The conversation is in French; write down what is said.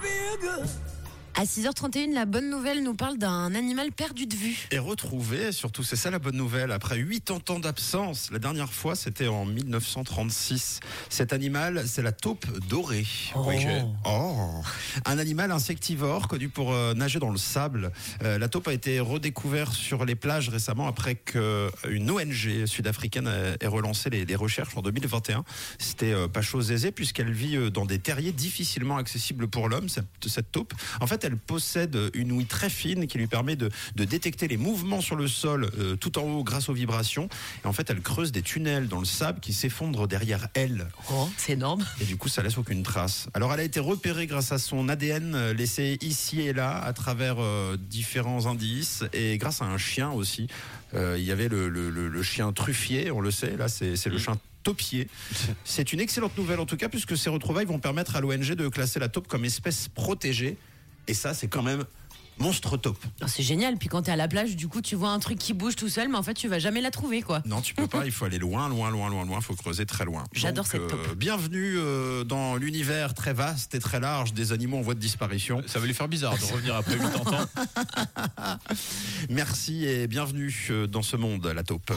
bigger. À 6h31, la bonne nouvelle nous parle d'un animal perdu de vue. Et retrouvé, surtout, c'est ça la bonne nouvelle. Après 80 ans d'absence, la dernière fois c'était en 1936. Cet animal, c'est la taupe dorée. Oh. Oh. Un animal insectivore connu pour euh, nager dans le sable. Euh, la taupe a été redécouverte sur les plages récemment après qu'une ONG sud-africaine ait- ait relancé les, les recherches en 2021. C'était euh, pas chose aisée puisqu'elle vit euh, dans des terriers difficilement accessibles pour l'homme, cette, cette taupe. En fait, elle possède une ouïe très fine qui lui permet de, de détecter les mouvements sur le sol euh, tout en haut grâce aux vibrations. Et en fait, elle creuse des tunnels dans le sable qui s'effondrent derrière elle. Oh, c'est énorme. Et du coup, ça laisse aucune trace. Alors, elle a été repérée grâce à son ADN euh, laissé ici et là à travers euh, différents indices et grâce à un chien aussi. Euh, il y avait le, le- le- le chien truffier, on le sait. Là, c'est c'est le chien taupier. C'est une excellente nouvelle en tout cas, puisque ces retrouvailles vont permettre à l'ONG de classer la taupe comme espèce protégée. Et ça, c'est quand même monstre taupe. Oh, c'est génial. Puis quand t'es à la plage, du coup, tu vois un truc qui bouge tout seul, mais en fait, tu vas jamais la trouver, quoi. Non, tu peux pas. Il faut aller loin, loin, loin, loin, loin. Il faut creuser très loin. J'adore cette taupe. Bienvenue euh, dans l'univers très vaste et très large des animaux en voie de disparition. Ça va lui faire bizarre de revenir après 80 ans. Merci et bienvenue euh, dans ce monde, la taupe.